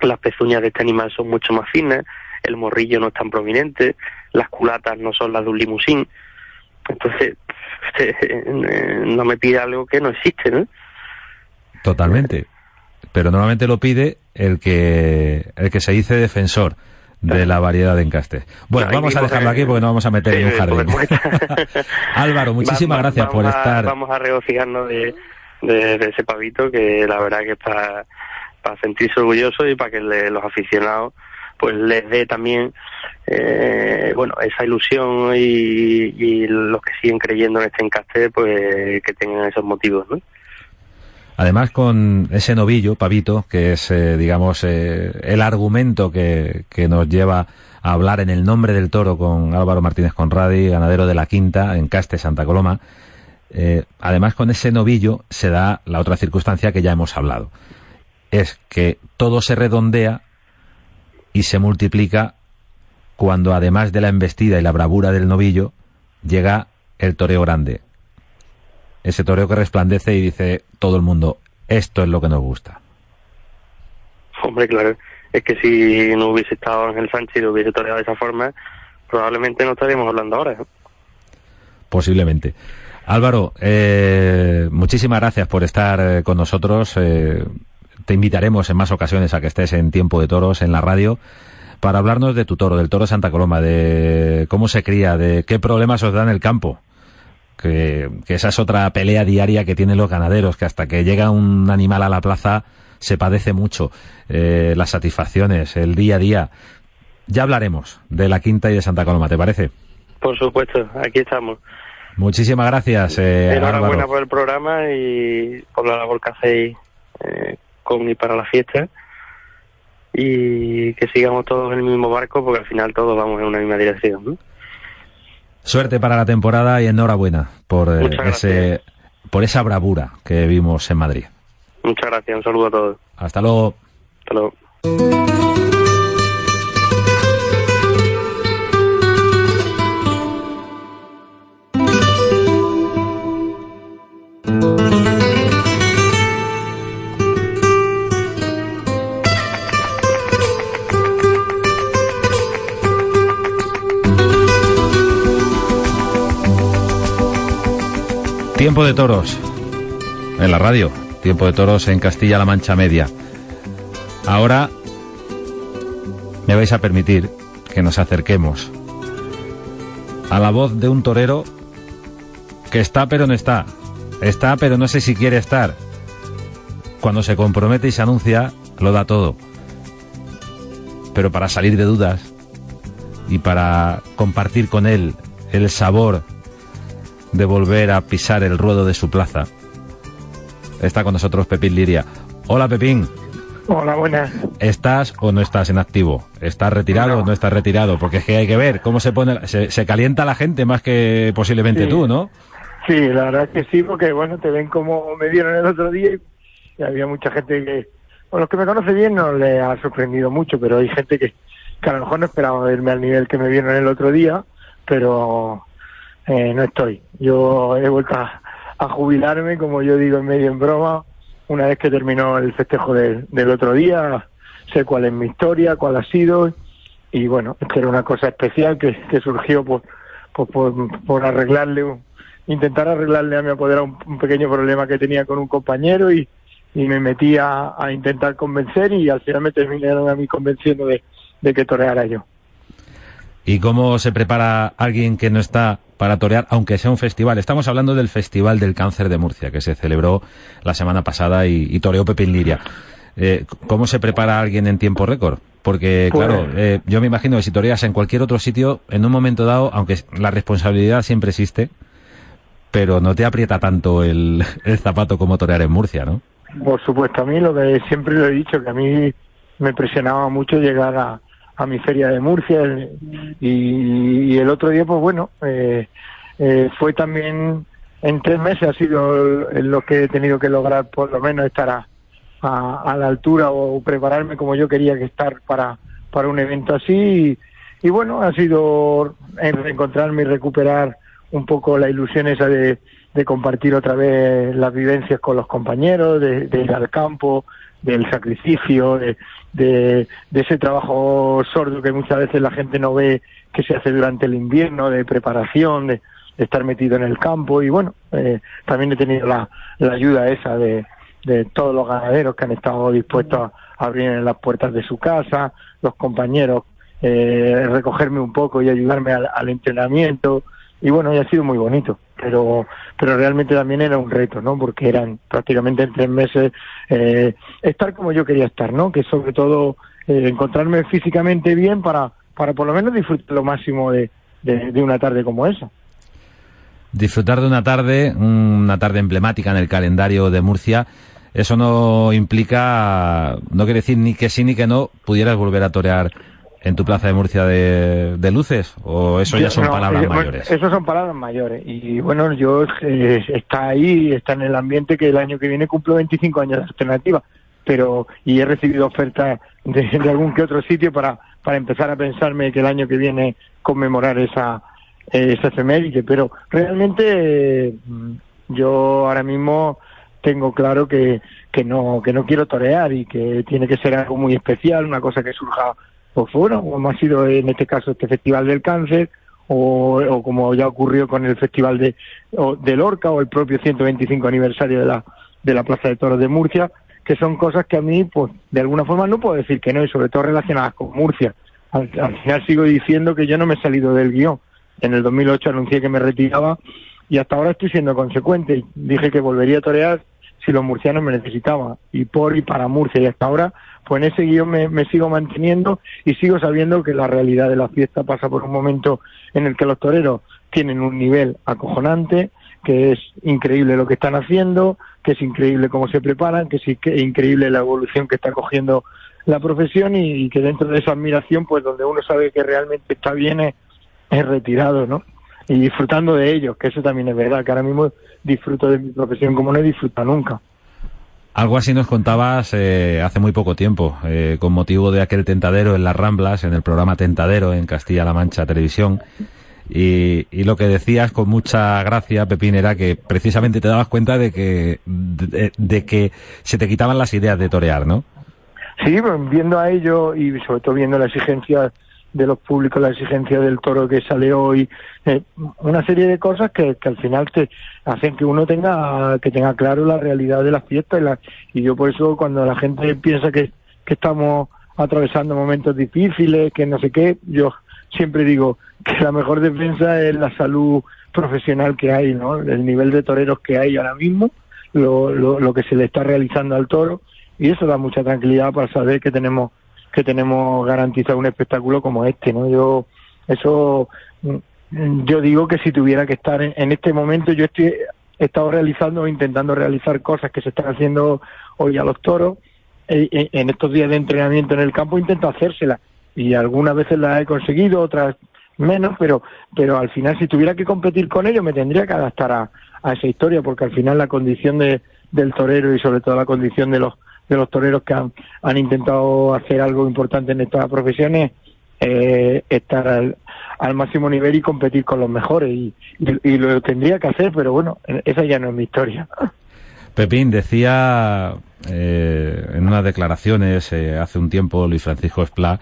las pezuñas de este animal son mucho más finas, el morrillo no es tan prominente, las culatas no son las de un limusín. Entonces, [LAUGHS] no me pide algo que no existe, ¿no? Totalmente. Pero normalmente lo pide el que, el que se dice defensor de la variedad de encaste. Bueno, vamos a dejarlo aquí porque no vamos a meter en un jardín. [LAUGHS] Álvaro, muchísimas gracias por estar. Vamos a regocijarnos de, de, de, ese pavito que la verdad que está para sentirse orgulloso y para que los aficionados pues les dé también eh, bueno esa ilusión y, los que siguen creyendo en este encaste pues que tengan esos motivos ¿no? Además, con ese novillo, Pavito, que es, eh, digamos, eh, el argumento que, que, nos lleva a hablar en el nombre del toro con Álvaro Martínez Conradi, ganadero de la Quinta, en Caste, Santa Coloma. además, con ese novillo se da la otra circunstancia que ya hemos hablado es que todo se redondea y se multiplica cuando además de la embestida y la bravura del novillo llega el toreo grande. Ese toreo que resplandece y dice todo el mundo, esto es lo que nos gusta. Hombre, claro, es que si no hubiese estado Ángel Sánchez y lo hubiese toreado de esa forma, probablemente no estaríamos hablando ahora. Posiblemente. Álvaro, eh, muchísimas gracias por estar eh, con nosotros. Eh, te invitaremos en más ocasiones a que estés en Tiempo de Toros en la radio para hablarnos de tu toro, del toro de Santa Coloma, de cómo se cría, de qué problemas os da en el campo. Que, esa es otra pelea diaria que tienen los ganaderos, que hasta que llega un animal a la plaza se padece mucho. Eh, las satisfacciones, el día a día. Ya hablaremos de la Quinta y de Santa Coloma, ¿te parece? Por supuesto, aquí estamos. Muchísimas gracias. Eh, Enhorabuena por el programa y por la labor que hacéis eh, con y para la fiesta y que sigamos todos en el mismo barco porque al final todos vamos en una misma dirección. Suerte para la temporada y enhorabuena por eh, ese por esa bravura que vimos en Madrid. Muchas gracias, un saludo a todos. Hasta luego. Hasta luego. Tiempo de toros en la radio, tiempo de toros en Castilla-La Mancha Media. Ahora me vais a permitir que nos acerquemos a la voz de un torero que está pero no está, está pero no sé si quiere estar. Cuando se compromete y se anuncia, lo da todo. Pero para salir de dudas y para compartir con él el sabor de volver a pisar el ruedo de su plaza. Está con nosotros Pepín Liria. Hola Pepín. Hola, buenas. ¿Estás o no estás en activo? ¿Estás retirado o no estás retirado? Porque es que hay que ver cómo se pone, se, calienta la gente más que posiblemente tú, ¿no? Sí, la verdad es que sí, porque bueno, te ven como me dieron el otro día y, había mucha gente que, bueno, los que me conoce bien no le ha sorprendido mucho, pero hay gente que, que a lo mejor no esperaba verme al nivel que me vieron el otro día, pero eh, no estoy. Yo he vuelto a, jubilarme, como yo digo en medio en broma, una vez que terminó el festejo del otro día, sé cuál es mi historia, cuál ha sido, y bueno, que era una cosa especial que, surgió por, por, por, arreglarle, intentar arreglarle a mi apoderado un, un, pequeño problema que tenía con un compañero y, y me metí a, intentar convencer y al final me terminaron a mí convenciendo de, de que toreara yo. ¿Y cómo se prepara alguien que no está para torear, aunque sea un festival? Estamos hablando del Festival del Cáncer de Murcia, que se celebró la semana pasada y, toreó Pepín Liria. Eh, ¿Cómo se prepara alguien en tiempo récord? Porque, pues claro, eh, yo me imagino que si toreas en cualquier otro sitio, en un momento dado, aunque la responsabilidad siempre existe, pero no te aprieta tanto el, [LAUGHS] el zapato como torear en Murcia, ¿no? Por supuesto, a mí lo que siempre lo he dicho, que a mí me presionaba mucho llegar a, a mi feria de Murcia y, el otro día pues bueno eh, eh, fue también en tres meses ha sido lo que he tenido que lograr por lo menos estar a, a, la altura o prepararme como yo quería que estar para para un evento así. Y, bueno ha sido reencontrarme y recuperar un poco la ilusión esa de, de compartir otra vez las vivencias con los compañeros de, de ir al campo del sacrificio, de, de, ese trabajo sordo que muchas veces la gente no ve que se hace durante el invierno, de preparación, de, estar metido en el campo. Y bueno, eh, también he tenido la, ayuda esa de, de todos los ganaderos que han estado dispuestos a abrir las puertas de su casa, los compañeros eh, recogerme un poco y ayudarme al entrenamiento, y bueno, ya ha sido muy bonito, pero, pero realmente también era un reto, ¿no? Porque eran prácticamente en tres meses eh, estar como yo quería estar, ¿no? Que sobre todo eh, encontrarme físicamente bien para, para por lo menos disfrutar lo máximo de, de, una tarde como esa. Disfrutar de una tarde, una tarde emblemática en el calendario de Murcia, eso no implica, no quiere decir ni que sí ni que no pudieras volver a torear en tu plaza de Murcia de, luces o eso ya son palabras mayores? Eso son palabras mayores. Y bueno, yo eh, está ahí, está en el ambiente que el año que viene cumplo 25 años de alternativa, pero y he recibido ofertas de, algún que otro sitio para para empezar a pensarme que el año que viene conmemorar esa esa efeméride, pero realmente mm, yo ahora mismo tengo claro que, que no que no quiero torear y que tiene que ser algo muy especial, una cosa que surja o fueron, como ha sido en este caso este Festival del Cáncer, o, como ya ocurrió con el Festival de, de Lorca o el propio 125 aniversario de la, de la Plaza de Toros de Murcia, que son cosas que a mí, pues, de alguna forma no puedo decir que no, y sobre todo relacionadas con Murcia. Al, final sigo diciendo que yo no me he salido del guion. En el 2008 anuncié que me retiraba y hasta ahora estoy siendo consecuente. Dije que volvería a torear si los murcianos me necesitaban, y por y para Murcia, y hasta ahora pues en ese guion me, sigo manteniendo y sigo sabiendo que la realidad de la fiesta pasa por un momento en el que los toreros tienen un nivel acojonante, que es increíble lo que están haciendo, que es increíble cómo se preparan, que es increíble la evolución que está cogiendo la profesión y, que dentro de esa admiración, pues donde uno sabe que realmente está bien es, es retirado, ¿no? Y disfrutando de ellos, que eso también es verdad, que ahora mismo disfruto de mi profesión como no he disfrutado nunca. Algo así nos contabas eh, hace muy poco tiempo, eh, con motivo de aquel tentadero en las Ramblas, en el programa Tentadero en Castilla-La Mancha Televisión. Y, lo que decías con mucha gracia, Pepín, era que precisamente te dabas cuenta de que, de, que se te quitaban las ideas de torear, ¿no? Sí, viendo a ello y sobre todo viendo la exigencia de los públicos, la exigencia del toro que sale hoy, eh, una serie de cosas que, que, al final te hacen que uno tenga que tenga claro la realidad de las fiestas y, la, y yo por eso cuando la gente piensa que, que estamos atravesando momentos difíciles, que no sé qué, yo siempre digo que la mejor defensa es la salud profesional que hay, ¿no? El nivel de toreros que hay ahora mismo, lo, lo, lo que se le está realizando al toro y eso da mucha tranquilidad para saber que tenemos que tenemos garantizado un espectáculo como este, ¿no? Yo, eso, mm, yo digo que si tuviera que estar en, este momento, yo estoy, he estado realizando intentando realizar cosas que se están haciendo hoy a los toros, e, e, en estos días de entrenamiento en el campo intento hacérselas y algunas veces las he conseguido, otras menos, pero, pero al final si tuviera que competir con ellos me tendría que adaptar a, a esa historia, porque al final la condición de, del torero y sobre todo la condición de los de los toreros que han, han intentado hacer algo importante en estas profesiones, eh, estar al máximo nivel y competir con los mejores y, y, lo tendría que hacer, pero bueno, esa ya no es mi historia. Pepín decía eh, en unas declaraciones eh, hace un tiempo Luis Francisco Esplá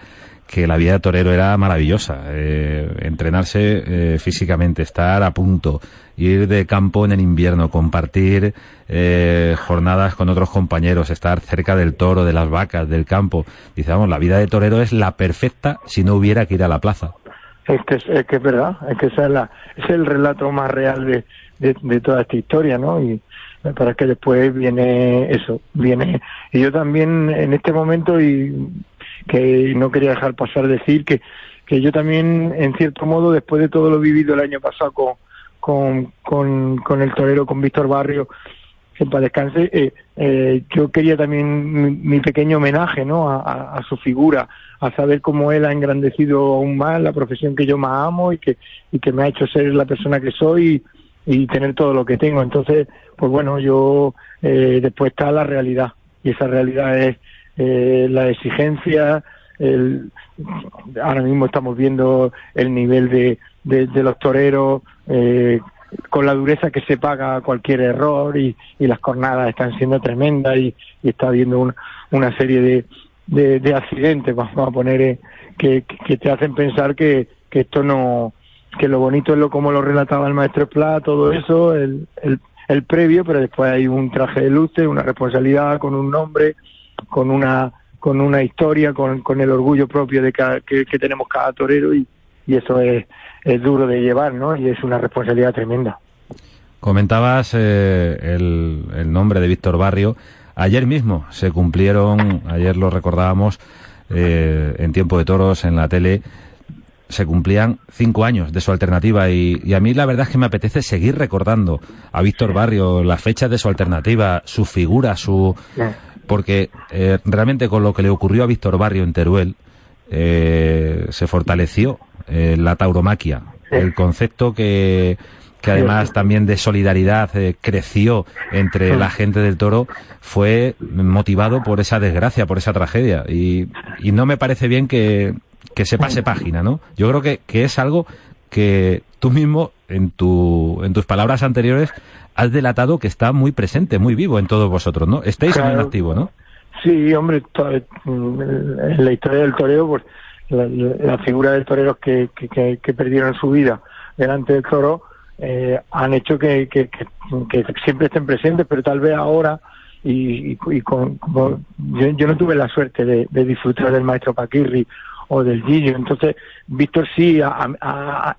que la vida de torero era maravillosa. Eh, entrenarse eh, físicamente, estar a punto, ir de campo en el invierno, compartir eh, jornadas con otros compañeros, estar cerca del toro, de las vacas, del campo. Dice, vamos, la vida de torero es la perfecta si no hubiera que ir a la plaza. Es que es, que es verdad, es que es, la, es el relato más real de, de, de toda esta historia, ¿no? Y, para que después viene eso, viene. Y yo también en este momento, y que no quería dejar pasar decir que, que yo también, en cierto modo, después de todo lo vivido el año pasado con, con, con, el torero, con Víctor Barrio, que para descanse, eh, eh, yo quería también mi, pequeño homenaje ¿no? A, su figura, a saber cómo él ha engrandecido aún más la profesión que yo más amo y que, y que me ha hecho ser la persona que soy y, tener todo lo que tengo. Entonces, pues bueno, yo eh, después está la realidad y esa realidad es eh, la exigencia, el, ahora mismo estamos viendo el nivel de, de, los toreros eh, con la dureza que se paga cualquier error y, y las jornadas están siendo tremendas y, está habiendo una serie de, de, accidentes, vamos a poner, eh, que, que te hacen pensar que, que esto no, que lo bonito es lo como lo relataba el maestro Pla, todo eso, el, el, el previo, pero después hay un traje de luces, una responsabilidad con un nombre, con una con una historia, con, con el orgullo propio de que, tenemos cada torero y, y eso es, es, duro de llevar, ¿no? Y es una responsabilidad tremenda. Comentabas eh, el, el, nombre de Víctor Barrio. Ayer mismo se cumplieron, ayer lo recordábamos eh, en Tiempo de Toros en la tele, se cumplían cinco años de su alternativa y, y, a mí la verdad es que me apetece seguir recordando a Víctor Barrio, las fechas de su alternativa, su figura, su porque eh, realmente con lo que le ocurrió a Víctor Barrio en Teruel, eh, se fortaleció eh, la tauromaquia, el concepto que, que además también de solidaridad creció entre la gente del toro, fue motivado por esa desgracia, por esa tragedia. Y, y no me parece bien que, que se pase página, ¿no? Yo creo que, que es algo que tú mismo, en, tu, en tus palabras anteriores, has delatado que está muy presente, muy vivo en todos vosotros, ¿no? Estáis en activo, ¿no? Sí, hombre, en la historia del toreo, pues la, figura de toreros que, que, que, perdieron su vida delante del toro eh, han hecho que, que, siempre estén presentes, pero tal vez ahora, y, y, con, yo, no tuve la suerte de, de disfrutar del maestro Paquirri o del Gillo. Entonces, Víctor sí,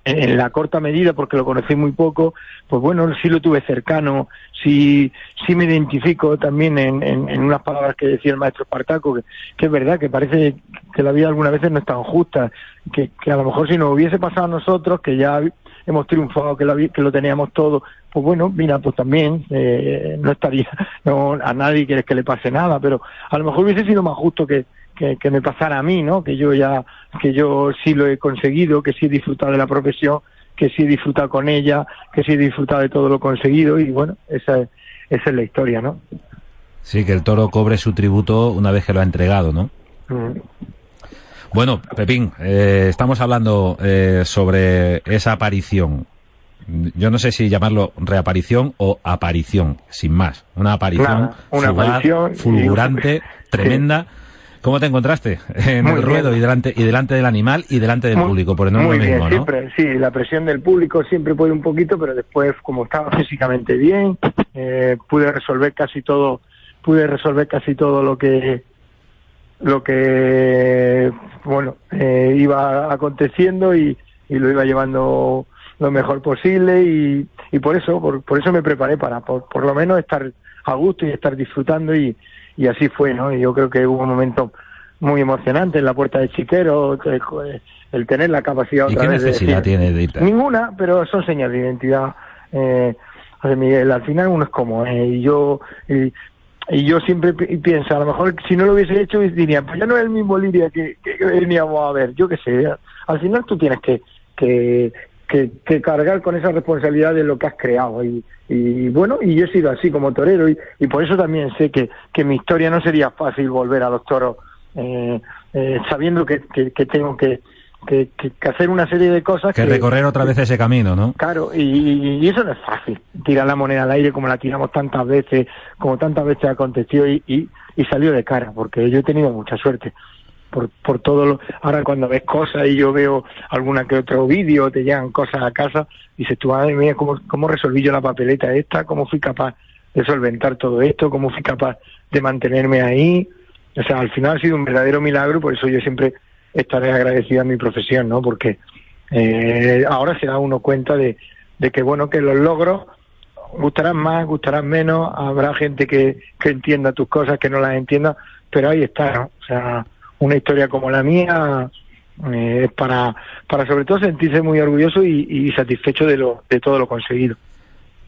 en la corta medida, porque lo conocí muy poco, pues bueno, sí lo tuve cercano, sí, sí me identifico también en, en, unas palabras que decía el maestro Espartaco, que, que, es verdad, que parece que la vida algunas veces no es tan justa, que, que a lo mejor si nos hubiese pasado a nosotros, que ya hemos triunfado, que, que lo teníamos todo, pues bueno, mira, pues también eh, no estaría, [LAUGHS] no, a nadie quieres que le pase nada, pero a lo mejor hubiese sido más justo que, que, me pasara a mí, ¿no? Que yo ya, que yo sí lo he conseguido, que sí he disfrutado de la profesión, que sí he disfrutado con ella, que sí he disfrutado de todo lo conseguido y bueno, esa es, esa es la historia, ¿no? Sí, que el toro cobre su tributo una vez que lo ha entregado, ¿no? Mm. Bueno, Pepín, eh, estamos hablando eh, sobre esa aparición. Yo no sé si llamarlo reaparición o aparición, sin más. Una aparición, una aparición fulgurante, [LAUGHS] tremenda. ¿Cómo te encontraste [LAUGHS] en el ruedo y delante, y delante del animal y delante del público? Por no muy bien, siempre, sí, la presión del público siempre puede un poquito, pero después, como estaba físicamente bien, eh, pude resolver casi todo, pude resolver casi todo lo que lo que bueno eh, iba aconteciendo y, y, lo iba llevando lo mejor posible y, y por eso por, por eso me preparé para por, por lo menos estar a gusto y estar disfrutando y, y así fue, ¿no? Y yo creo que hubo un momento muy emocionante en la puerta de Chiquero, el tener la capacidad otra ¿Y qué necesidad tiene de? Ninguna, pero son señas de identidad. Eh, Miguel, al final uno es como, eh, y yo y, yo siempre pienso, a lo mejor si no lo hubiese hecho diría, pues ya no es el mismo Liria que, que, veníamos a ver, yo qué sé, al final tú tienes que, que, que, que, cargar con esa responsabilidad de lo que has creado. Y, y bueno, y yo he sido así como torero y, y por eso también sé que, que, mi historia no sería fácil volver a los toros eh, eh, sabiendo que, que, tengo que, que, hacer una serie de cosas. Que, recorrer otra vez ese camino, ¿no? Claro, y, eso no es fácil. Tirar la moneda al aire como la tiramos tantas veces, como tantas veces acontecido y, y, y salió de cara, porque yo he tenido mucha suerte. Por, por todo lo... Ahora cuando ves cosas y yo veo alguna que otro vídeo, te llegan cosas a casa, dices tú, madre mía, ¿cómo, ¿cómo resolví yo la papeleta esta? ¿Cómo fui capaz de solventar todo esto? ¿Cómo fui capaz de mantenerme ahí? O sea, al final ha sido un verdadero milagro, por eso yo siempre estaré agradecido a mi profesión, ¿no? Porque eh, ahora se da uno cuenta de, de que, bueno, que los logros gustarán más, gustarán menos, habrá gente que, que entienda tus cosas, que no las entienda, pero ahí está, O sea, una historia como la mía eh, para, para sobre todo sentirse muy orgulloso y, y satisfecho de, lo, de todo lo conseguido.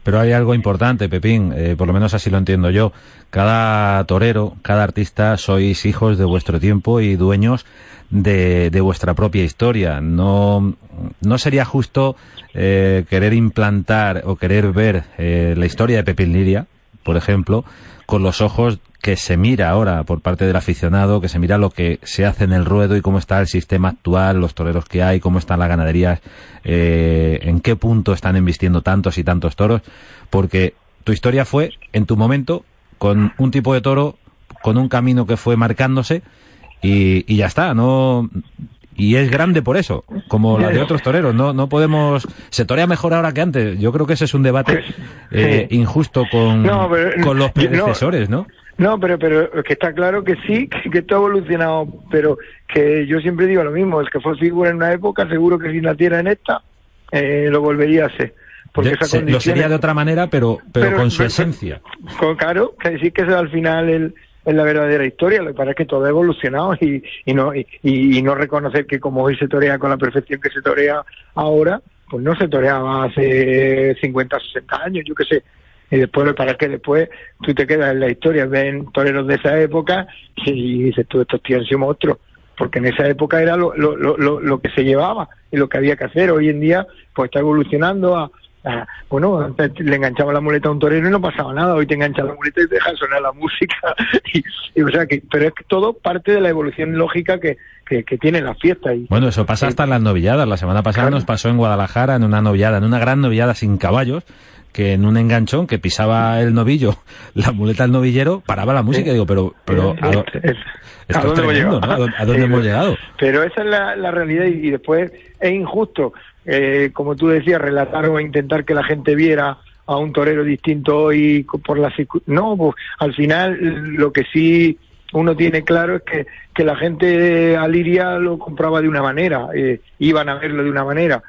Pero hay algo importante, Pepín, eh, por lo menos así lo entiendo yo. Cada torero, cada artista sois hijos de vuestro tiempo y dueños de, de vuestra propia historia. No, no sería justo eh, querer implantar o querer ver eh, la historia de Pepín Liria, por ejemplo, con los ojos que se mira ahora por parte del aficionado, que se mira lo que se hace en el ruedo y cómo está el sistema actual, los toreros que hay, cómo están las ganaderías, eh, en qué punto están embistiendo tantos y tantos toros, porque tu historia fue, en tu momento, con un tipo de toro, con un camino que fue marcándose y, y ya está, no y es grande por eso, como la de otros toreros. No, no podemos. Se torea mejor ahora que antes. Yo creo que ese es un debate pues, eh, injusto con, con los predecesores, ¿no? No, pero, pero que está claro que sí, que, que todo ha evolucionado, pero que yo siempre digo lo mismo, el que fue figura en una época, seguro que si naciera en esta, eh, lo volvería a ser. Porque esa Lo sería de otra manera, pero, pero, con su esencia. Con, claro, que decir que es al final el, es la verdadera historia, lo que pasa es que todo ha evolucionado y, y no, y, y, no reconocer que como hoy se torea con la perfección que se torea ahora, pues no se toreaba hace 50, 60 años, yo qué sé, y después para que después tú te quedas en la historia, ven toreros de esa época y dices tú, estos tíos han sido monstruos, porque en esa época era lo, lo, lo, lo que se llevaba y lo que había que hacer. Hoy en día pues está evolucionando a, bueno, antes le enganchaba la muleta a un torero y no pasaba nada, hoy te engancha la muleta y te deja sonar la música, [LAUGHS] y, o sea que, pero es que todo parte de la evolución lógica que, que, tiene la fiesta. Y, bueno, eso pasa hasta en las novilladas, la semana pasada nos pasó en Guadalajara, en una novillada, en una gran novillada sin caballos, que en un enganchón que pisaba el novillo, [LAUGHS] la muleta del novillero, paraba la música. Y digo, pero, pero ¿a, dónde, hemos llegado? Pero esa es la, realidad y, después es injusto, eh, como tú decías, relatar o intentar que la gente viera a un torero distinto hoy por la no, pues, al final lo que sí uno tiene claro es que, que la gente a Liria lo compraba de una manera, eh, iban a verlo de una manera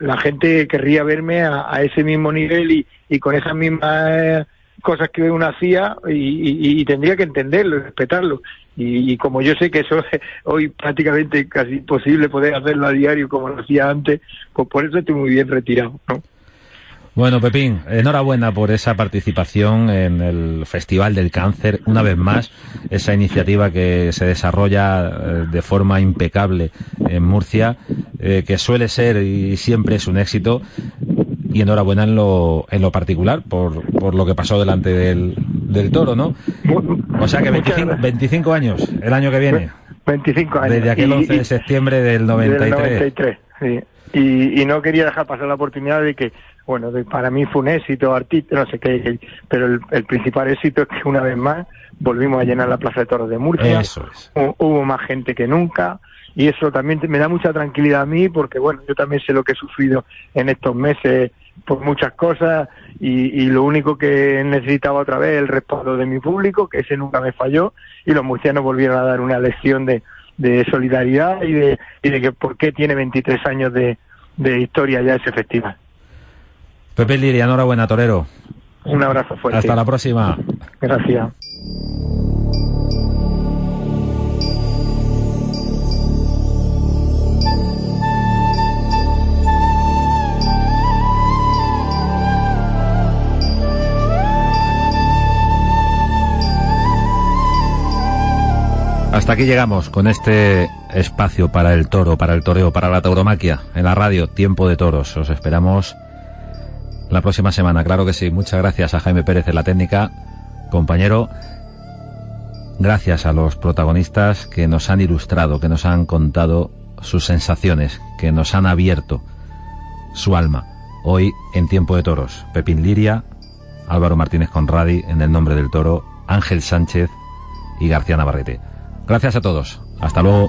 la gente querría verme a, ese mismo nivel y, y con esas mismas eh, cosas que uno hacía y, tendría que entenderlo y respetarlo. Y, como yo sé que eso es [LAUGHS] hoy prácticamente casi imposible poder hacerlo a diario como lo hacía antes, pues por eso estoy muy bien retirado. ¿no? Bueno, Pepín, enhorabuena por esa participación en el Festival del Cáncer. Una vez más, esa iniciativa que se desarrolla eh, de forma impecable en Murcia, eh, que suele ser y siempre es un éxito. Y enhorabuena en lo, en lo particular por, por lo que pasó delante del, del toro, ¿no? O sea que 25, 25 años el año que viene. 25 años. Desde aquel 11 de septiembre del 93. Del 93 sí. Y, y, no quería dejar pasar la oportunidad de que bueno, para mí fue un éxito artista, no sé qué, pero el, principal éxito es que una vez más volvimos a llenar la Plaza de Toros de Murcia. Eso es. Hubo más gente que nunca y eso también me da mucha tranquilidad a mí porque, bueno, yo también sé lo que he sufrido en estos meses por muchas cosas y, lo único que necesitaba otra vez el respaldo de mi público, que ese nunca me falló y los murcianos volvieron a dar una lección de, de solidaridad y de, y de que por qué tiene 23 años de, de historia ya ese festival. Pepe Liria, enhorabuena, torero. Un abrazo fuerte. Hasta la próxima. Gracias. Hasta aquí llegamos con este espacio para el toro, para el toreo, para la tauromaquia en la radio Tiempo de Toros. Os esperamos la próxima semana, claro que sí. Muchas gracias a Jaime Pérez de la técnica, compañero. Gracias a los protagonistas que nos han ilustrado, que nos han contado sus sensaciones, que nos han abierto su alma. Hoy en Tiempo de Toros, Pepín Liria, Álvaro Martínez Conradi en el nombre del toro, Ángel Sánchez y García Navarrete. Gracias a todos. Hasta luego.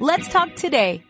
Let's talk today.